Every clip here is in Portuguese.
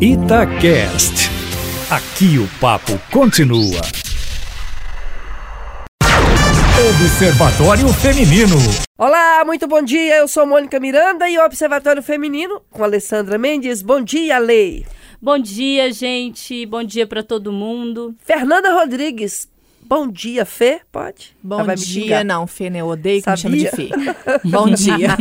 Itacast. Aqui o papo continua. Observatório Feminino. Olá, muito bom dia. Eu sou Mônica Miranda e o Observatório Feminino com Alessandra Mendes. Bom dia, Lei. Bom dia, gente. Bom dia para todo mundo. Fernanda Rodrigues. Bom dia, Fê? Pode? Bom dia, não, Fê, né? Eu odeio que Sabia? me chame de Fê. Bom dia.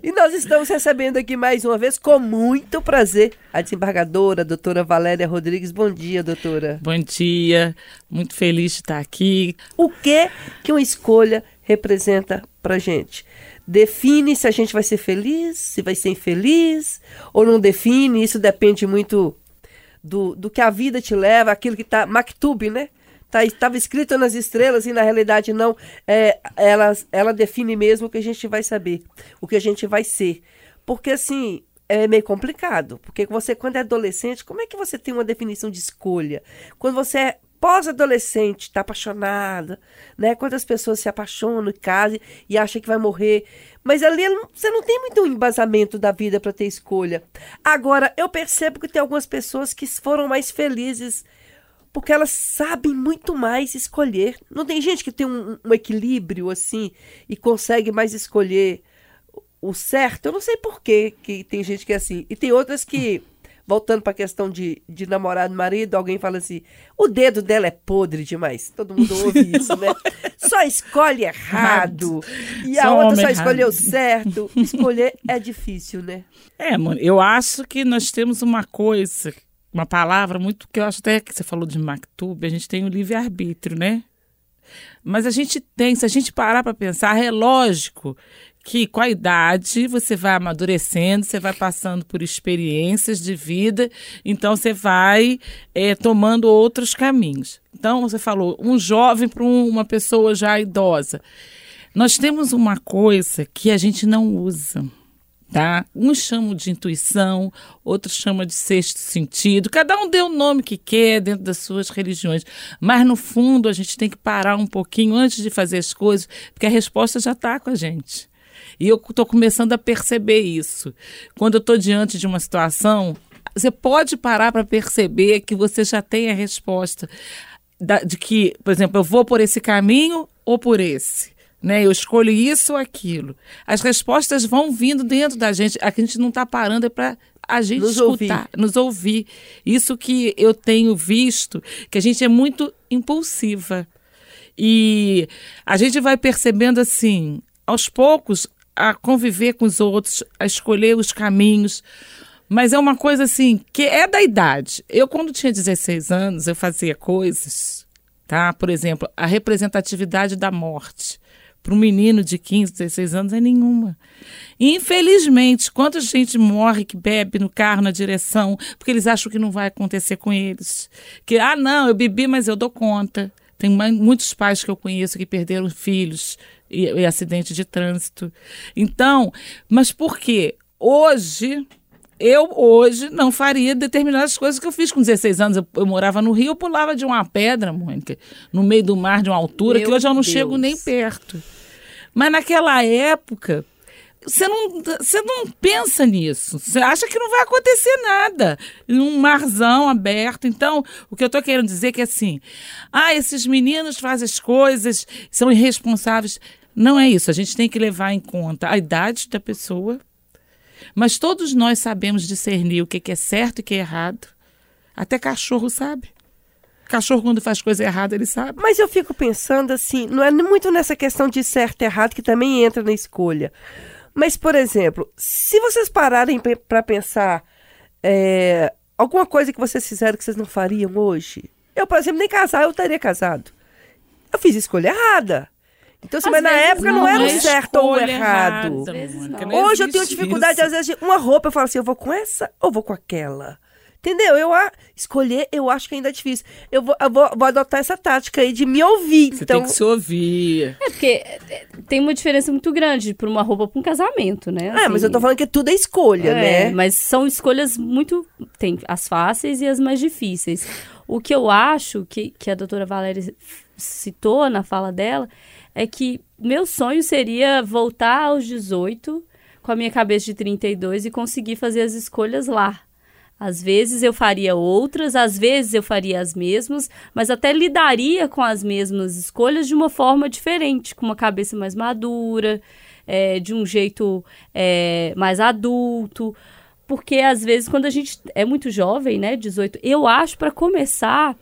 e nós estamos recebendo aqui mais uma vez, com muito prazer, a desembargadora, a doutora Valéria Rodrigues. Bom dia, doutora. Bom dia. Muito feliz de estar aqui. O que que uma escolha representa pra gente? Define se a gente vai ser feliz, se vai ser infeliz, ou não define, isso depende muito do, do que a vida te leva, aquilo que está Maktub, né? Tá, estava escrito nas estrelas e na realidade não. É, ela, ela define mesmo o que a gente vai saber, o que a gente vai ser. Porque assim, é meio complicado. Porque você, quando é adolescente, como é que você tem uma definição de escolha? Quando você é pós-adolescente, está apaixonada, né? Quantas pessoas se apaixonam, casam e acham que vai morrer. Mas ali você não tem muito embasamento da vida para ter escolha. Agora, eu percebo que tem algumas pessoas que foram mais felizes porque elas sabem muito mais escolher. Não tem gente que tem um, um equilíbrio assim e consegue mais escolher o certo. Eu não sei por que tem gente que é assim. E tem outras que, voltando para a questão de, de namorado e marido, alguém fala assim: o dedo dela é podre demais. Todo mundo ouve isso, né? Só escolhe errado. E a só outra só escolheu certo. Escolher é difícil, né? É, mano, eu acho que nós temos uma coisa uma palavra muito que eu acho até que você falou de Maktub, a gente tem o livre-arbítrio, né? Mas a gente tem, se a gente parar para pensar, é lógico que com a idade você vai amadurecendo, você vai passando por experiências de vida, então você vai é, tomando outros caminhos. Então você falou, um jovem para um, uma pessoa já idosa. Nós temos uma coisa que a gente não usa tá? Uns chamam de intuição, outros chamam de sexto sentido. Cada um deu o nome que quer dentro das suas religiões, mas no fundo a gente tem que parar um pouquinho antes de fazer as coisas, porque a resposta já está com a gente. E eu estou começando a perceber isso. Quando eu estou diante de uma situação, você pode parar para perceber que você já tem a resposta de que, por exemplo, eu vou por esse caminho ou por esse né? Eu escolho isso ou aquilo. As respostas vão vindo dentro da gente. A gente não está parando é para a gente nos escutar, ouvir. nos ouvir. Isso que eu tenho visto, que a gente é muito impulsiva. E a gente vai percebendo assim, aos poucos, a conviver com os outros, a escolher os caminhos. Mas é uma coisa assim, que é da idade. Eu, quando tinha 16 anos, eu fazia coisas, tá? Por exemplo, a representatividade da morte para um menino de 15, 16 anos é nenhuma. Infelizmente, quanta gente morre que bebe no carro, na direção, porque eles acham que não vai acontecer com eles. Que, ah, não, eu bebi, mas eu dou conta. Tem muitos pais que eu conheço que perderam filhos em acidente de trânsito. Então, mas por quê? Hoje, eu hoje não faria determinadas coisas que eu fiz com 16 anos. Eu, eu, morava no Rio, eu pulava de uma pedra, Mônica, no meio do mar, de uma altura, Meu que hoje eu não Deus. chego nem perto. Mas naquela época, você não, você não pensa nisso. Você acha que não vai acontecer nada. Um marzão aberto. Então, o que eu estou querendo dizer é que assim, ah, esses meninos fazem as coisas, são irresponsáveis. Não é isso. A gente tem que levar em conta a idade da pessoa. Mas todos nós sabemos discernir o que é certo e o que é errado. Até cachorro sabe. Cachorro, quando faz coisa errada, ele sabe. Mas eu fico pensando assim, não é muito nessa questão de certo e errado que também entra na escolha. Mas, por exemplo, se vocês pararem para pensar é, alguma coisa que vocês fizeram que vocês não fariam hoje. Eu, por exemplo, nem casar, eu estaria casado. Eu fiz escolha errada. Então, assim, mas na época não, não era o certo ou o errado. Errada, Hoje eu tenho dificuldade, isso. às vezes, de uma roupa, eu falo assim, eu vou com essa ou vou com aquela? Entendeu? Eu a, escolher, eu acho que ainda é difícil. Eu vou, eu vou, vou adotar essa tática aí de me ouvir. Você então... tem que se ouvir. É porque é, tem uma diferença muito grande para uma roupa para um casamento, né? Assim, é, mas eu tô falando que tudo é escolha, é, né? Mas são escolhas muito. Tem as fáceis e as mais difíceis. O que eu acho que, que a doutora Valéria citou na fala dela é que meu sonho seria voltar aos 18 com a minha cabeça de 32 e conseguir fazer as escolhas lá Às vezes eu faria outras, às vezes eu faria as mesmas, mas até lidaria com as mesmas escolhas de uma forma diferente, com uma cabeça mais madura, é, de um jeito é, mais adulto. Porque às vezes, quando a gente é muito jovem, né, 18, eu acho para começar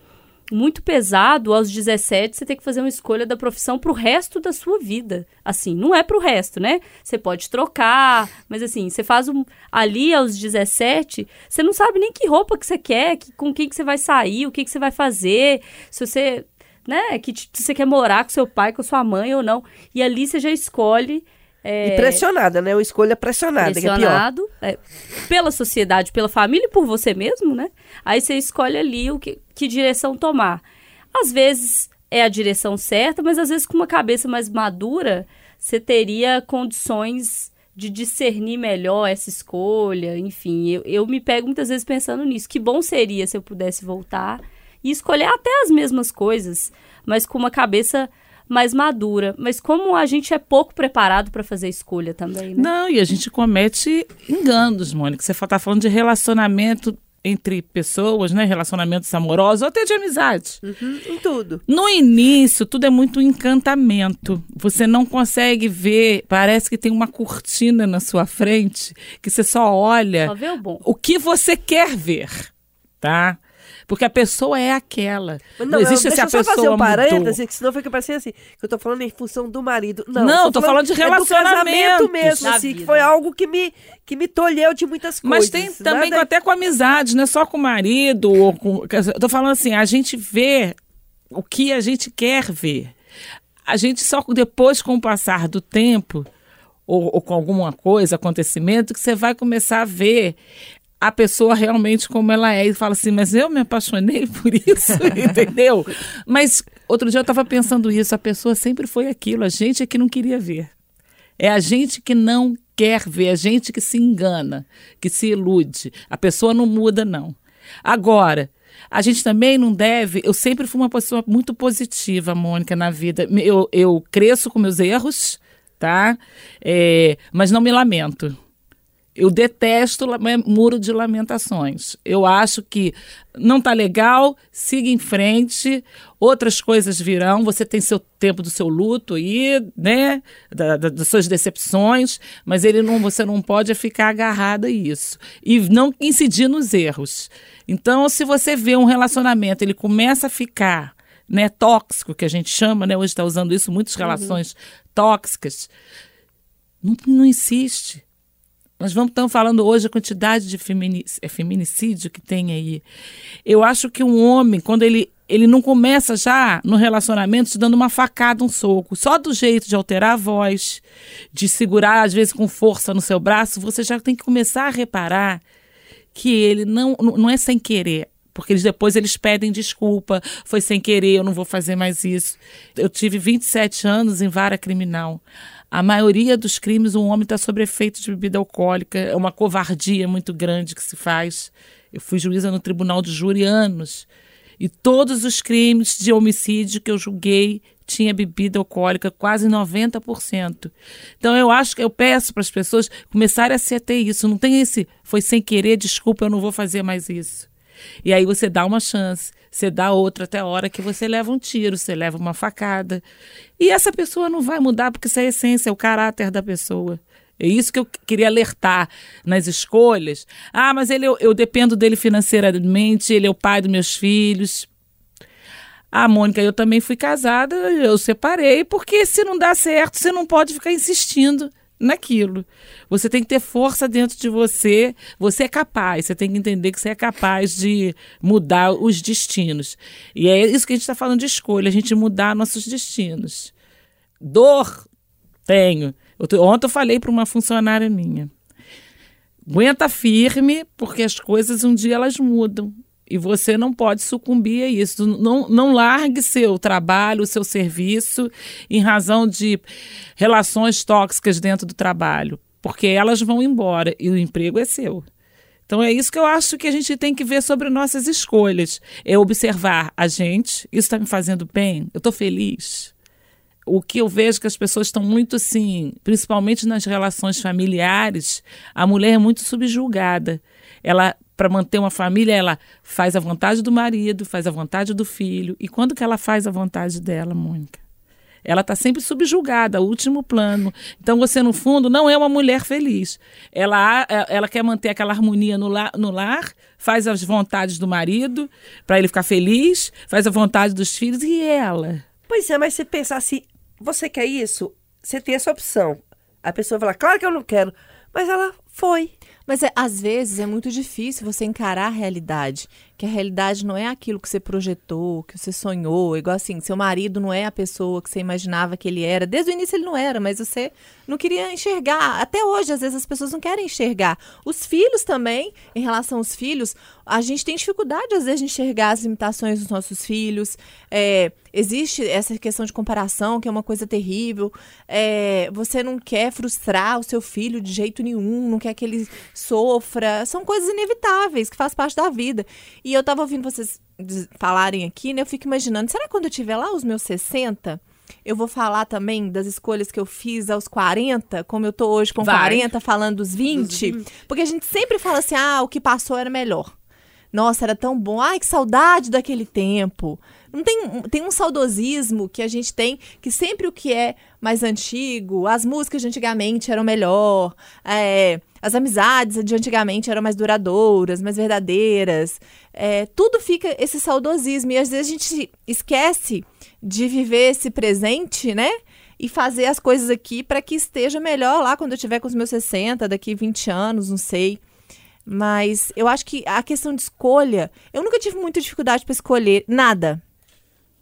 muito pesado aos 17 você ter que fazer uma escolha da profissão pro resto da sua vida. Assim, não é pro resto, né? Você pode trocar, mas assim, você faz um ali aos 17, você não sabe nem que roupa que você quer, que, com quem que você vai sair, o que que você vai fazer, se você, né, que se você quer morar com seu pai, com sua mãe ou não. E ali você já escolhe é, e pressionada, né? Uma escolha pressionada, pressionado, que é pior. É, pela sociedade, pela família e por você mesmo, né? Aí você escolhe ali o que, que direção tomar. Às vezes é a direção certa, mas às vezes com uma cabeça mais madura, você teria condições de discernir melhor essa escolha. Enfim, eu, eu me pego muitas vezes pensando nisso. Que bom seria se eu pudesse voltar e escolher até as mesmas coisas, mas com uma cabeça mais madura. Mas como a gente é pouco preparado para fazer escolha também, né? Não, e a gente comete enganos, Mônica. Você está falando de relacionamento entre pessoas, né? Relacionamentos amorosos ou até de amizade. Uhum, em tudo. No início, tudo é muito encantamento. Você não consegue ver, parece que tem uma cortina na sua frente que você só olha só vê o, bom. o que você quer ver, tá? Porque a pessoa é aquela. Não, não existe essa pessoa. Deixa eu só fazer um parêntese, que senão fica parecendo assim, que eu tô falando em função do marido. Não, não tô, tô falando, falando, de relacionamento. É mesmo, assim, que foi algo que me, que me tolheu de muitas coisas. Mas tem também nada... até com amizade, não é só com o marido. Ou com, eu tô falando assim, a gente vê o que a gente quer ver. A gente só depois, com o passar do tempo, ou, ou, com alguma coisa, acontecimento, que você vai começar a ver a pessoa realmente como ela é e fala assim, mas eu me apaixonei por isso, entendeu? Mas outro dia eu estava pensando isso, a pessoa sempre foi aquilo, a gente é que não queria ver. É a gente que não quer ver, a gente que se engana, que se ilude. A pessoa não muda, não. Agora, a gente também não deve. Eu sempre fui uma pessoa muito positiva, Mônica, na vida. Eu, eu cresço com meus erros, tá? É, mas não me lamento. Eu detesto muro de lamentações. Eu acho que não tá legal, siga em frente, outras coisas virão. Você tem seu tempo do seu luto aí, né? Da, da, das suas decepções, mas ele não, você não pode ficar agarrado a isso. E não incidir nos erros. Então, se você vê um relacionamento, ele começa a ficar né, tóxico, que a gente chama, né? Hoje está usando isso, muitas relações uhum. tóxicas. Não, não insiste nós vamos estar falando hoje a quantidade de feminicídio, é feminicídio que tem aí. Eu acho que um homem, quando ele, ele não começa já no relacionamento te dando uma facada, um soco, só do jeito de alterar a voz, de segurar às vezes com força no seu braço, você já tem que começar a reparar que ele não, não é sem querer. Porque eles, depois eles pedem desculpa, foi sem querer, eu não vou fazer mais isso. Eu tive 27 anos em vara criminal. A maioria dos crimes, um homem está sob efeito de bebida alcoólica. É uma covardia muito grande que se faz. Eu fui juíza no tribunal de júri anos. E todos os crimes de homicídio que eu julguei tinha bebida alcoólica, quase 90%. Então eu acho que eu peço para as pessoas começarem a se ater isso. Não tem esse, foi sem querer, desculpa, eu não vou fazer mais isso. E aí você dá uma chance, você dá outra até a hora que você leva um tiro, você leva uma facada. E essa pessoa não vai mudar porque isso é a essência, é o caráter da pessoa. É isso que eu queria alertar nas escolhas. Ah, mas ele, eu, eu dependo dele financeiramente, ele é o pai dos meus filhos. Ah, Mônica, eu também fui casada, eu separei, porque se não dá certo, você não pode ficar insistindo naquilo. Você tem que ter força dentro de você. Você é capaz. Você tem que entender que você é capaz de mudar os destinos. E é isso que a gente está falando de escolha, a gente mudar nossos destinos. Dor tenho. ontem eu falei para uma funcionária minha. Aguenta firme, porque as coisas um dia elas mudam. E você não pode sucumbir a isso. Não, não largue seu trabalho, seu serviço, em razão de relações tóxicas dentro do trabalho, porque elas vão embora e o emprego é seu. Então é isso que eu acho que a gente tem que ver sobre nossas escolhas. É observar a gente, isso está me fazendo bem, eu estou feliz. O que eu vejo que as pessoas estão muito assim, principalmente nas relações familiares, a mulher é muito subjulgada. Ela para manter uma família, ela faz a vontade do marido, faz a vontade do filho. E quando que ela faz a vontade dela, Mônica? Ela está sempre subjugada, último plano. Então você, no fundo, não é uma mulher feliz. Ela, ela quer manter aquela harmonia no lar, no lar faz as vontades do marido para ele ficar feliz, faz a vontade dos filhos e ela. Pois é, mas você pensar assim, você quer isso? Você tem essa opção. A pessoa fala, claro que eu não quero. Mas ela foi. Mas é, às vezes é muito difícil você encarar a realidade. Que a realidade não é aquilo que você projetou, que você sonhou. Igual assim, seu marido não é a pessoa que você imaginava que ele era. Desde o início ele não era, mas você não queria enxergar. Até hoje, às vezes, as pessoas não querem enxergar. Os filhos também, em relação aos filhos, a gente tem dificuldade, às vezes, de enxergar as limitações dos nossos filhos. É, existe essa questão de comparação, que é uma coisa terrível. É, você não quer frustrar o seu filho de jeito nenhum, não quer que ele sofra. São coisas inevitáveis, que faz parte da vida. E eu tava ouvindo vocês falarem aqui, né? Eu fico imaginando, será que quando eu tiver lá os meus 60 eu vou falar também das escolhas que eu fiz aos 40, como eu tô hoje com Vai. 40, falando dos 20, dos 20. Porque a gente sempre fala assim: ah, o que passou era melhor. Nossa, era tão bom. Ai, que saudade daquele tempo. Não tem, tem um saudosismo que a gente tem que sempre o que é mais antigo, as músicas de antigamente eram melhor, é, as amizades de antigamente eram mais duradouras, mais verdadeiras. É, tudo fica esse saudosismo. E às vezes a gente esquece de viver esse presente, né? E fazer as coisas aqui para que esteja melhor lá quando eu tiver com os meus 60, daqui 20 anos, não sei. Mas eu acho que a questão de escolha, eu nunca tive muita dificuldade para escolher nada.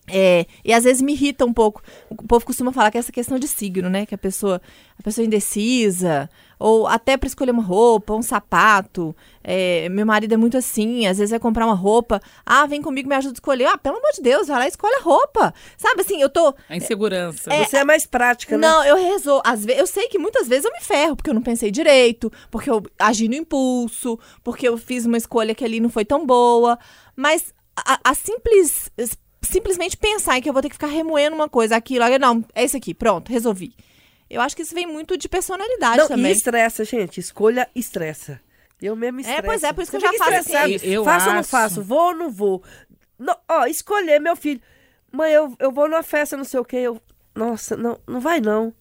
É, e às vezes me irrita um pouco. O povo costuma falar que é essa questão de signo, né? Que a pessoa, a pessoa é indecisa, ou até para escolher uma roupa, um sapato. É, meu marido é muito assim, às vezes vai comprar uma roupa. Ah, vem comigo, me ajuda a escolher. Ah, pelo amor de Deus, vai lá e escolhe a roupa. Sabe assim, eu tô. A insegurança. É, Você é mais prática, né? Não, eu resolvo. Às vezes, eu sei que muitas vezes eu me ferro, porque eu não pensei direito, porque eu agi no impulso, porque eu fiz uma escolha que ali não foi tão boa. Mas a, a simples simplesmente pensar em que eu vou ter que ficar remoendo uma coisa, aquilo, não, é isso aqui, pronto, resolvi. Eu acho que isso vem muito de personalidade não, também. E estressa, gente. Escolha estressa. Eu mesmo estresso. É, pois é, por isso que eu já faço assim. Eu faço acho. ou não faço? Vou ou não vou? Não, ó, escolher, meu filho. Mãe, eu, eu vou numa festa, não sei o quê. Eu, nossa, não, não vai não.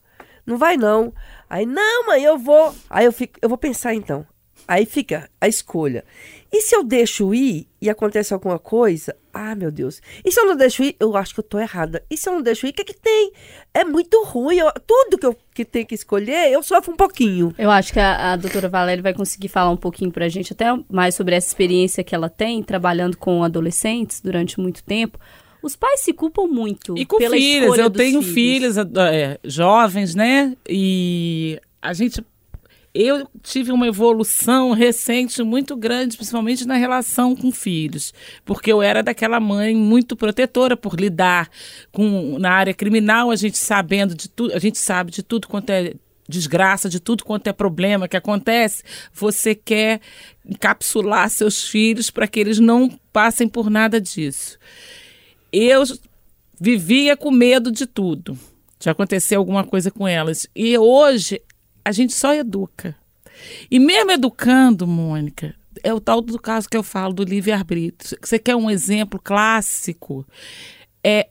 Não vai não. Aí, não, mãe, eu vou. Aí eu fico, eu vou pensar então. Aí fica a escolha. E se eu deixo ir e acontece alguma coisa? Ah, meu Deus. E se eu não deixo ir? Eu acho que eu tô errada. E se eu não deixo ir? O que, é que tem? É muito ruim. Eu, tudo que eu que tenho que escolher, eu sofro um pouquinho. Eu acho que a, a doutora Valéria vai conseguir falar um pouquinho pra gente, até mais sobre essa experiência que ela tem, trabalhando com adolescentes durante muito tempo. Os pais se culpam muito. E com filhos. Eu tenho filhos, filhos é, jovens, né? E a gente eu tive uma evolução recente muito grande, principalmente na relação com filhos, porque eu era daquela mãe muito protetora por lidar com na área criminal, a gente sabendo de tudo, a gente sabe de tudo quanto é desgraça, de tudo quanto é problema que acontece, você quer encapsular seus filhos para que eles não passem por nada disso. Eu vivia com medo de tudo de acontecer alguma coisa com elas. E hoje a gente só educa. E mesmo educando, Mônica, é o tal do caso que eu falo do livre-arbítrio. Você quer um exemplo clássico? É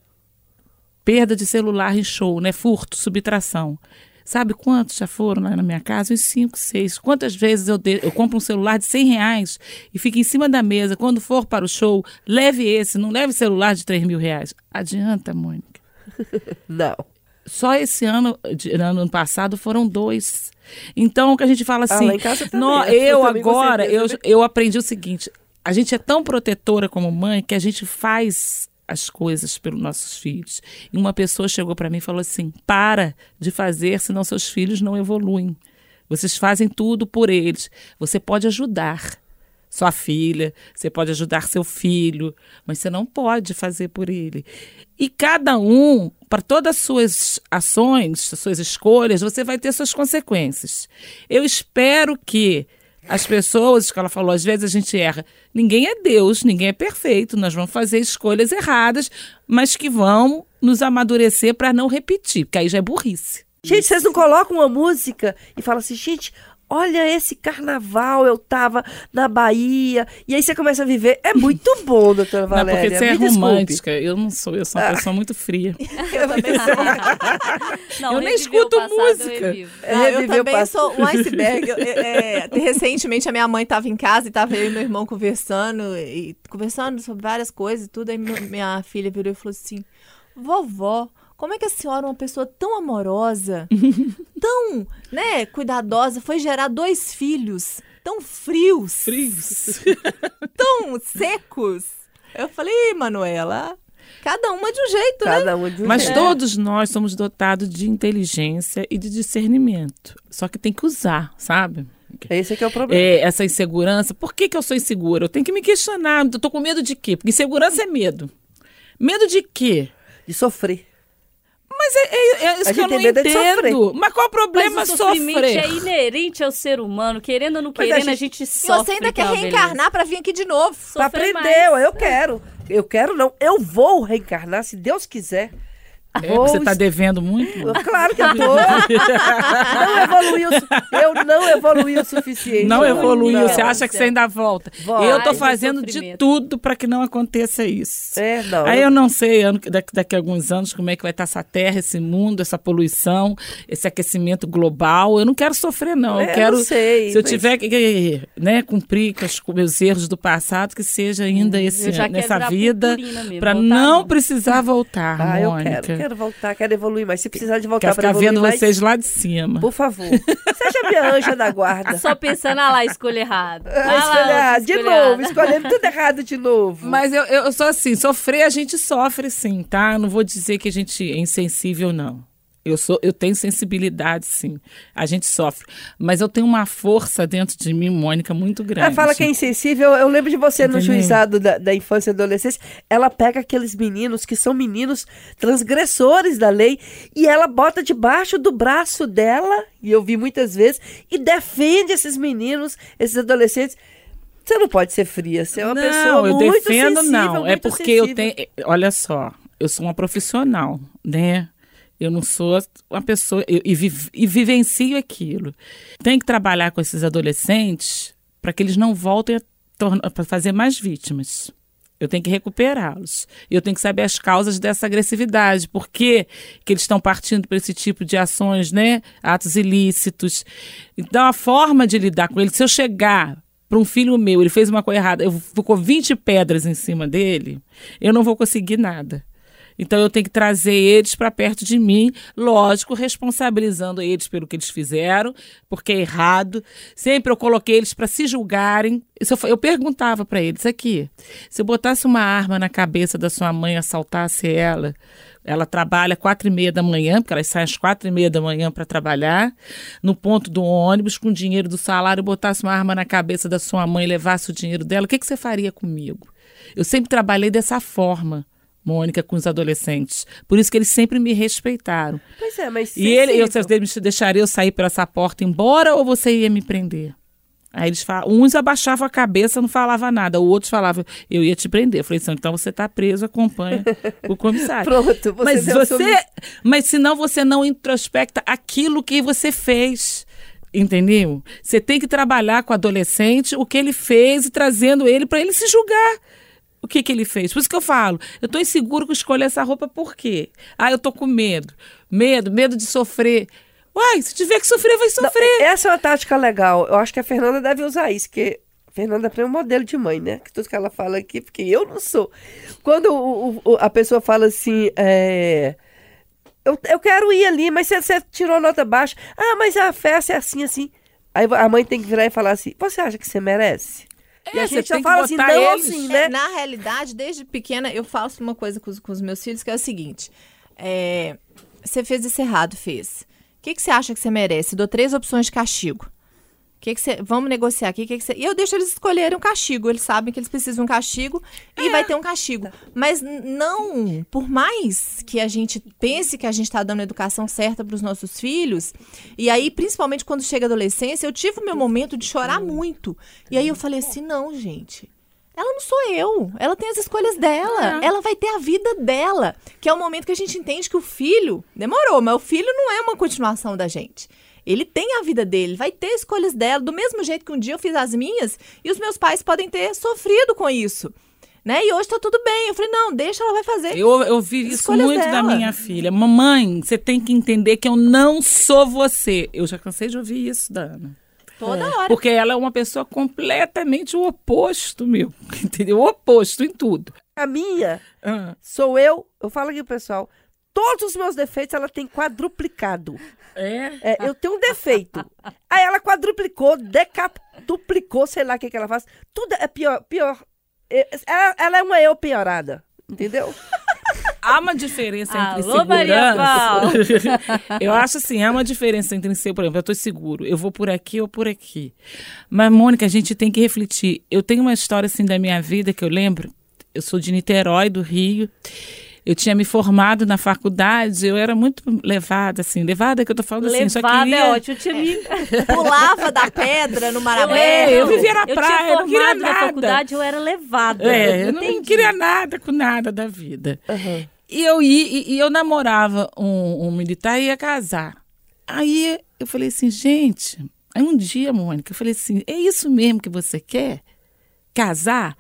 perda de celular em show, né? Furto, subtração. Sabe quantos já foram lá na minha casa? Uns cinco, seis. Quantas vezes eu, de... eu compro um celular de 100 reais e fica em cima da mesa. Quando for para o show, leve esse, não leve celular de 3 mil reais. Adianta, Mônica? não. Só esse ano, de, ano passado, foram dois. Então, o que a gente fala assim, ah, no, eu agora, eu, eu aprendi o seguinte, a gente é tão protetora como mãe que a gente faz as coisas pelos nossos filhos. E uma pessoa chegou para mim e falou assim: para de fazer, senão seus filhos não evoluem. Vocês fazem tudo por eles. Você pode ajudar sua filha, você pode ajudar seu filho, mas você não pode fazer por ele. E cada um, para todas as suas ações, suas escolhas, você vai ter suas consequências. Eu espero que as pessoas, que ela falou, às vezes a gente erra. Ninguém é Deus, ninguém é perfeito. Nós vamos fazer escolhas erradas, mas que vão nos amadurecer para não repetir, porque aí já é burrice. Gente, vocês não colocam uma música e falam assim, gente, Olha esse carnaval, eu tava na Bahia. E aí você começa a viver. É muito bom, doutora Não, Valéria. porque você é desculpe. romântica. Eu não sou, eu sou uma pessoa muito fria. Eu também sou. Não, Eu nem escuto passado, eu música. É, Não, eu reviver o também sou um iceberg. Eu- é, recentemente a minha mãe estava em casa e tava eu e meu irmão conversando, e conversando sobre várias coisas e tudo. Aí minha filha virou e falou assim: Vovó, como é que a senhora, uma pessoa tão amorosa, tão, né, cuidadosa, foi gerar dois filhos tão frios, Frios. tão secos? Eu falei, "Ih, Manuela, cada uma de um jeito, né? Cada um de um Mas jeito. todos nós somos dotados de inteligência e de discernimento. Só que tem que usar, sabe? Esse é que é o problema. É, essa insegurança. Por que, que eu sou insegura? Eu tenho que me questionar. Eu tô com medo de quê? Porque insegurança é medo. Medo de quê? De sofrer. Mas é, é- é isso A que eu gente não tem medo de sofrer. entendo. Mas qual o problema Mas o sofrimento sofrer? é inerente ao ser humano. Querendo ou não Mas a querendo, a gente- gente, E sofre. você ainda quer reencarnar pra vir aqui de novo. Pra Sofrer aprender, mais. eu quero. Eu quero não. Eu vou reencarnar, se Deus quiser. É, você tá es- devendo muito? Claro que eu tô. não evoluiu. Eu não evoluí o suficiente. Não evoluiu. Você acha que você ainda volta? Volta. Eu do fazendo de tudo para que não aconteça isso. É, não. Aí eu não sei ano- daqui, daqui a alguns anos como é que vai estar essa terra, esse mundo, essa poluição, esse aquecimento global. Eu não quero sofrer, não. É, eu eu quero. não sei, se eu mas- tiver que, né, cumprir com, os, meus erros do passado, que seja ainda esse, eu já quero nessa vida, para não precisar voltar, Ah, eu Mônica. quero. Quero voltar, quero evoluir mais. Se precisar de voltar ficar evoluir vendo mais, vocês lá de cima. Por favor. Seja minha anja da guarda. Só pensando, ah lá, escolha errado. Ah, Ah, outra errado. De escolha novo, errada. escolhendo tudo errado de novo. Mas eu, eu sou assim, sofrer a gente sofre sim, tá? Não vou dizer que a gente é insensível, não. Eu, sou, eu tenho sensibilidade, sim. A gente sofre. Mas eu tenho uma força dentro de mim, Mônica, muito grande. Ela fala que é insensível. Eu lembro de você no juizado da, da infância e adolescência. Ela pega aqueles meninos que são meninos transgressores da lei e ela bota debaixo do braço dela, e eu vi muitas vezes, e defende esses meninos, esses adolescentes. Você não pode ser fria, você é uma não, pessoa eu muito defendo, sensível, não. É muito porque eu sensível. tenho. Olha só, eu sou uma profissional, né? Eu não sou uma pessoa. eu- e, viv- e vivencio aquilo. Tem que trabalhar com esses adolescentes para que eles não voltem a fazer mais vítimas. Eu tenho que recuperá-los. Eu tenho que saber as causas dessa agressividade. Por que, eles estão partindo para esse tipo de ações, né? Atos ilícitos. Então, a forma de lidar com eles, se eu chegar para um filho meu, ele fez uma coisa errada, eu ficou 20 pedras em cima dele, eu não vou conseguir nada. Então eu tenho que trazer eles para perto de mim, lógico, responsabilizando eles pelo que eles fizeram, porque é errado. Sempre eu coloquei eles para se julgarem. Eu, eu perguntava para eles aqui: se eu botasse uma arma na cabeça da sua mãe, assaltasse ela, ela trabalha quatro e meia da manhã, porque elas saem às quatro e meia da manhã para trabalhar, no ponto do ônibus, com o dinheiro do salário, botasse uma arma na cabeça da sua mãe levasse o dinheiro dela, o que, que você faria comigo? Eu sempre trabalhei dessa forma. Mônica, com os adolescentes. Por isso que eles sempre me respeitaram. Pois é, mas E ele, eu, você deixaria eu sair por essa porta embora ou você ia me prender? Aí eles falam, uns abaixavam a cabeça, não falava nada, o outro falava, eu ia te prender. Eu falei assim, então você está preso, acompanha o comissário. Pronto, você mas você, mas senão você não introspecta aquilo que você fez. Entendeu? Você tem que trabalhar com o adolescente, o que ele fez e trazendo ele para ele se julgar. O que, que ele fez? Por isso que eu falo, eu tô inseguro com escolher essa roupa, por quê? Ah, eu tô com medo. Medo, medo de sofrer. Uai, se tiver que sofrer, vai Não, sofrer. essa é uma tática legal. Eu acho que a Fernanda deve usar isso, porque a Fernanda é um modelo de mãe, né? Que tudo que ela fala aqui, porque eu não sou. Quando o- o- a pessoa fala assim, é, eu, eu quero ir ali, mas você, você tirou nota baixa. Ah, mas a festa é assim, assim. Aí a mãe tem que virar e falar assim: Você acha que você merece? E É, a você gente que fala assim, botar não eles- assim, É, né? Na realidade, desde pequena, eu faço uma coisa com os, com os meus filhos que é o seguinte: é, você fez isso errado, fez. O que, que você acha que você merece? Dou três opções de castigo. O Que que você, vamos negociar aqui. Que que você, e eu deixo eles escolherem um castigo. Eles sabem que eles precisam de um castigo e vai ter um castigo. Mas não, por mais que a gente pense que a gente está dando a educação certa para os nossos filhos, e aí, principalmente quando chega a adolescência, eu tive o meu momento de chorar muito. E aí eu falei assim: não, gente. Ela não sou eu. Ela tem as escolhas dela. Ela vai ter a vida dela. Que é o momento que a gente entende que o filho. Demorou, mas o filho não é uma continuação da gente. Ele tem a vida dele, vai ter escolhas dela, do mesmo jeito que um dia eu fiz as minhas, e os meus pais podem ter sofrido com isso. Né? E hoje tá tudo bem. Eu falei, não, deixa, ela vai fazer. Eu, eu vi isso Escolhas muito da dela. minha filha. Mamãe, você tem que entender que eu não sou você. Eu já cansei de ouvir isso, Dana. Toda hora. Porque ela é uma pessoa completamente o oposto meu. Entendeu? O oposto em tudo. A minha Ah, sou eu. Eu falo aqui, pessoal. Todos os meus defeitos ela tem quadruplicado. é? É, eu tenho um defeito. Aí ela quadruplicou, decapduplicou, sei lá o que, que ela faz. Tudo é pior. pior. É, Ela, ela é uma eu piorada. Entendeu? Há uma diferença entre Alô, Maria segurança. eu acho assim, há uma diferença entre ser, por exemplo, eu estou seguro, eu vou por aqui ou por aqui. Mas, Mônica, a gente tem que refletir. Eu tenho uma história assim da minha vida que eu lembro. Eu sou de Niterói, do Rio. Eu tinha me formado na faculdade, eu era muito levada, assim, levada que eu tô falando assim, só Levada queria... é ótimo. Eu tinha me... Pulava da pedra no mar Eu, aberto. É, eu vivia na eu praia, tinha eu não queria formado na nada. faculdade, eu era levada. É, eu não Entendi. queria nada com nada da vida. E eu ia, e, e eu namorava um, um militar e ia casar. Aí eu falei assim, gente, aí um dia, Mônica, eu falei assim, é isso mesmo que você quer? Casar?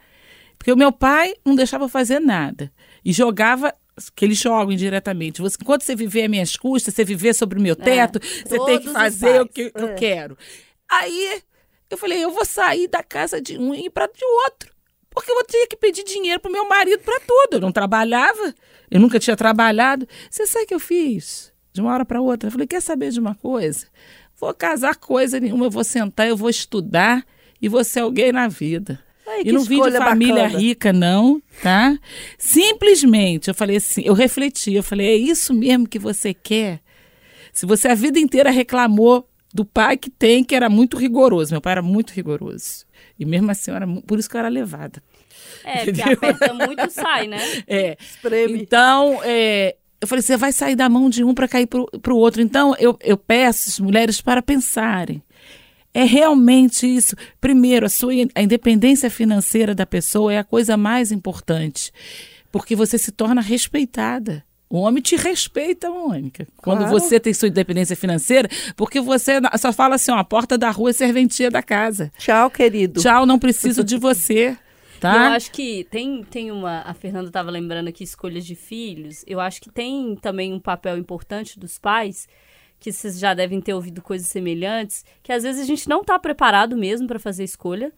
Porque o meu pai não deixava fazer nada. E jogava, que eles jogam indiretamente. Você, enquanto você viver às minhas custas, você viver sobre o meu teto, você tem que fazer o que eu quero. Aí eu falei, eu vou sair da casa de um e ir para de outro. Porque eu tinha que pedir dinheiro pro meu marido para tudo. Eu não trabalhava, eu nunca tinha trabalhado. Você sabe o que eu fiz? De uma hora para outra. Eu falei, quer saber de uma coisa? Vou casar coisa nenhuma, eu vou sentar, eu vou estudar e vou ser alguém na vida. Ai, e não vim de família bacana. rica, não, tá? Simplesmente, eu falei assim, eu refleti, eu falei, é isso mesmo que você quer? Se você a vida inteira reclamou do pai que tem, que era muito rigoroso. Meu pai era muito rigoroso. E mesmo assim, era, por isso que eu era levada. É, porque Entendeu? aperta muito, sai, né? É. Espreme. Então, é, eu falei, você vai sair da mão de um para cair para o outro. Então, eu, eu peço as mulheres para pensarem. É realmente isso. Primeiro, a sua a independência financeira da pessoa é a coisa mais importante, porque você se torna respeitada. O homem te respeita, Mônica. Quando Claro. você tem sua independência financeira, porque você só fala assim, ó, a porta da rua é serventia da casa. Tchau, querido. Tchau, não preciso de você, Eu tá? acho que tem, tem uma. A Fernanda estava lembrando aqui escolhas de filhos. Eu acho que tem também um papel importante dos pais, que vocês já devem ter ouvido coisas semelhantes, que às vezes a gente não está preparado mesmo para fazer escolha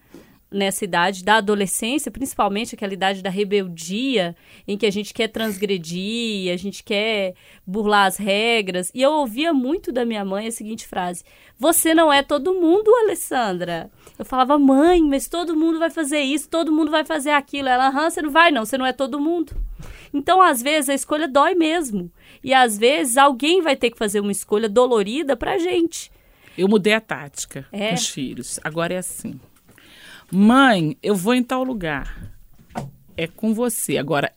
nessa idade da adolescência, principalmente aquela idade da rebeldia, em que a gente quer transgredir, a gente quer burlar as regras. E eu ouvia muito da minha mãe a seguinte frase: Você não é todo mundo, Alessandra. Eu falava, mãe, mas todo mundo vai fazer isso, todo mundo vai fazer aquilo. Ela, aham, você não vai, não, você não é todo mundo. Então, às vezes, a escolha dói mesmo. E às vezes alguém vai ter que fazer uma escolha dolorida pra gente. Eu mudei a tática É? com os filhos. Agora é assim. Mãe, eu vou em tal lugar. É com você. Agora,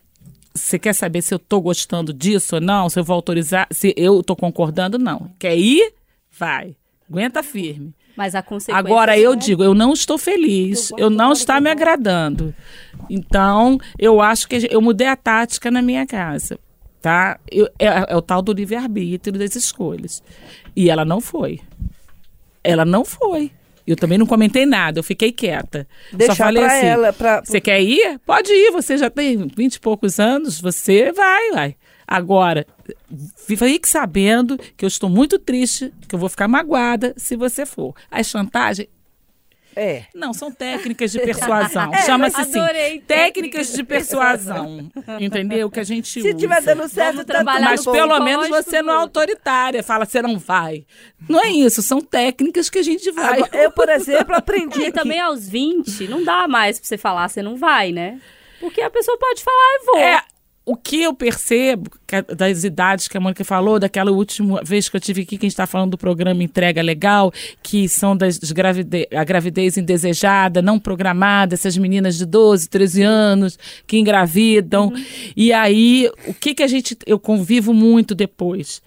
você quer saber se eu tô gostando disso ou não? Se eu vou autorizar? Se eu tô concordando? Não. Quer ir? Vai. Aguenta firme. Mas a consequência. Agora eu é- digo, eu não estou feliz, eu não está me agradando. Então, eu acho que eu mudei a tática na minha casa, tá? Eu- é, é o tal do livre-arbítrio das escolhas. E ela não foi. Ela não foi. Eu também não comentei nada, eu fiquei quieta. Deixar Só falei pra assim, ela, pra- você quer ir? Pode ir, você já tem vinte e poucos anos, você vai, vai. Agora, fique sabendo que eu estou muito triste, que eu vou ficar magoada se você for. A chantagem, É. não, são técnicas de persuasão. É, Chama-se mas assim, adorei técnicas de persuasão. Entendeu? Que a gente Se usa. tiver dando certo, Vamos tá trabalhar tudo Mas pelo menos você não é autoritária. Fala, você não vai. Não é isso. São técnicas que a gente vai. Agora, Eu, por exemplo, aprendi E aqui. também aos 20, não dá mais pra você falar, você não vai, né? Porque a pessoa pode falar, eu vou. É, o que eu percebo é das idades que a Mônica falou, daquela última vez que eu tive aqui, que a gente está falando do programa Entrega Legal, que são das, das gravide- a gravidez indesejada, não programada, essas meninas de 12, 13 anos que engravidam. E aí, o que, que a gente. Eu convivo muito depois.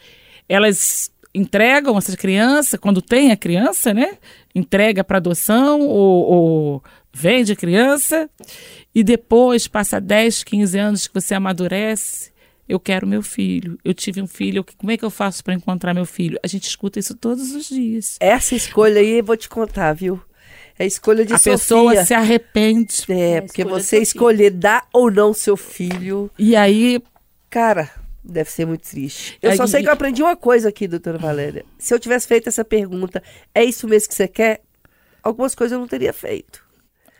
Elas entregam essa criança, quando tem a criança, né? Entrega para adoção ou, ou vende a criança e depois passa 10, 15 anos que você amadurece Eu quero meu filho. Eu tive um filho. Como é que eu faço para encontrar meu filho? A gente escuta isso todos os dias. Essa escolha aí, eu vou te contar, viu? É a escolha de a Sofia. pessoa se arrepende. É, É a porque você escolher dar ou não seu filho, E aí, cara, deve ser muito triste. Eu só Aí- sei que eu aprendi uma coisa aqui, doutora Valéria. Se eu tivesse feito essa pergunta, é isso mesmo que você quer? Algumas coisas eu não teria feito.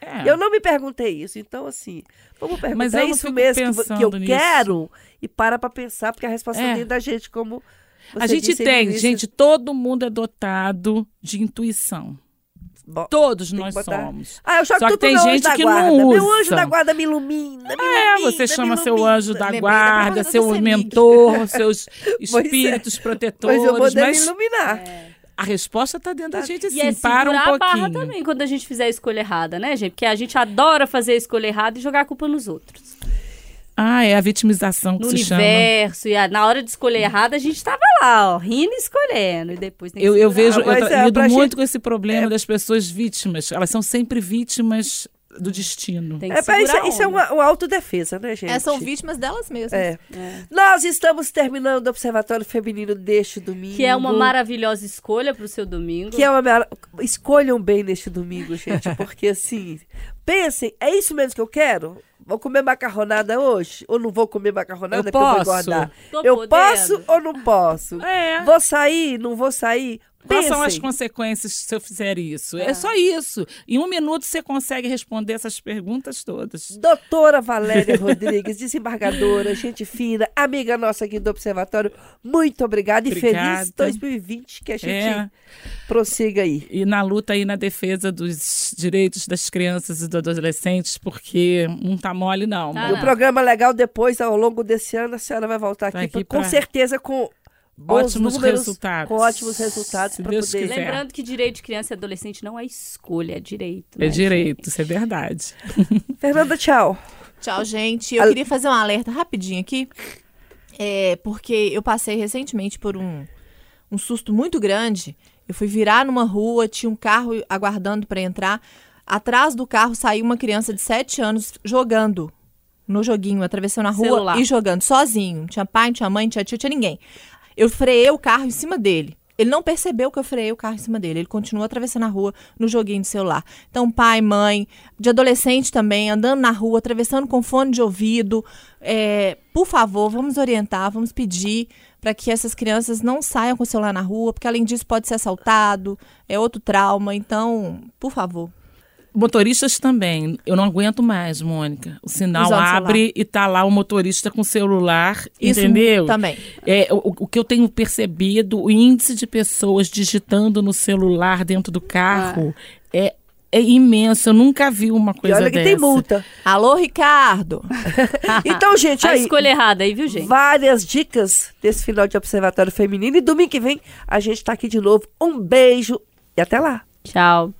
É, Eu não me perguntei isso, então assim, vamos perguntar Mas é isso mesmo que, que eu nisso. quero e para pra pensar, porque a resposta É. vem da gente, como a você gente tem, início. gente, todo mundo é dotado de intuição. Bo- Todos nós botar- somos. Ah, eu jogo Só que tudo tem meu gente anjo da que guarda. não Meu usa. anjo da guarda me ilumina, me É, ilumina, você me chama seu ilumina. anjo da Lembrei da guarda, propaganda seu mentor, seus é. espíritos Mas protetores, eu vou mas, me iluminar. A resposta está dentro da gente E sim, é para um segurar a barra pouquinho. também quando a gente fizer a escolha errada, né, gente? Porque a gente adora fazer a escolha errada e jogar a culpa nos outros. Ah, é a vitimização que No se chama. universo. E a- na hora de escolher errado, a gente tava lá, ó, rindo e escolhendo. E depois Eu, eu vejo, eu mas tra- é, lido muito gente- com esse problema das pessoas vítimas. Elas são sempre vítimas do destino. Tem que É, isso, isso é uma, uma autodefesa, né, gente? É, são vítimas delas mesmas. É. Nós estamos terminando o Observatório Feminino deste domingo. Que é uma maravilhosa escolha pro seu domingo. Que é uma mara- Escolham bem neste domingo, gente, porque assim, pensem, é isso mesmo que eu quero? Vou comer macarronada hoje? Ou não vou comer macarronada Eu porque eu vou posso. engordar? Tô eu podendo. posso ou não posso? É. Vou sair, não vou sair? Quais são as consequências se eu fizer isso? É. só isso. Em um minuto você consegue responder essas perguntas todas. Doutora Valéria Rodrigues, desembargadora, gente fina, amiga nossa aqui do Observatório, muito obrigada e Obrigada. feliz 2020 que a gente É. prossiga aí. E na luta aí na defesa dos direitos das crianças e dos adolescentes, porque não tá mole, não. Tá E o não. programa legal depois, ao longo desse ano, a senhora vai voltar Tá aqui, aqui pra- com certeza com bons Ótimos números, resultados. com ótimos resultados para poder. quiser. Lembrando que direito de criança e adolescente não é escolha, é direito. É né, direito, isso é verdade. Fernanda, tchau. Tchau, gente. Eu Al- queria fazer um alerta rapidinho aqui. É, porque eu passei recentemente por um, um susto muito grande. Eu fui virar numa rua, tinha um carro aguardando para entrar. Atrás do carro saiu uma criança de 7 anos jogando no joguinho, atravessando a rua Celular. e jogando sozinho. Não tinha pai, não tinha mãe, não tinha tio, não tinha ninguém. Eu freiei o carro em cima dele. Ele não percebeu que eu freiei o carro em cima dele. Ele continuou atravessando a rua no joguinho de celular. Então, pai, mãe, de adolescente também, andando na rua, atravessando com fone de ouvido. é, por favor, vamos orientar, vamos pedir para que essas crianças não saiam com o celular na rua, porque além disso pode ser assaltado, é outro trauma. Então, por favor. Motoristas também. Eu não aguento mais, Mônica. O sinal Usando abre e tá lá o motorista com o celular, Isso entendeu? também. É, o, o que eu tenho percebido, o índice de pessoas digitando no celular dentro do carro é, é imenso. Eu nunca vi uma E coisa olha que dessa. tem multa. Alô, Ricardo! Então, gente, A aí. escolha errada aí, viu, gente? Várias dicas desse final de Observatório Feminino. E domingo que vem a gente tá aqui de novo. Um beijo e até lá. Tchau.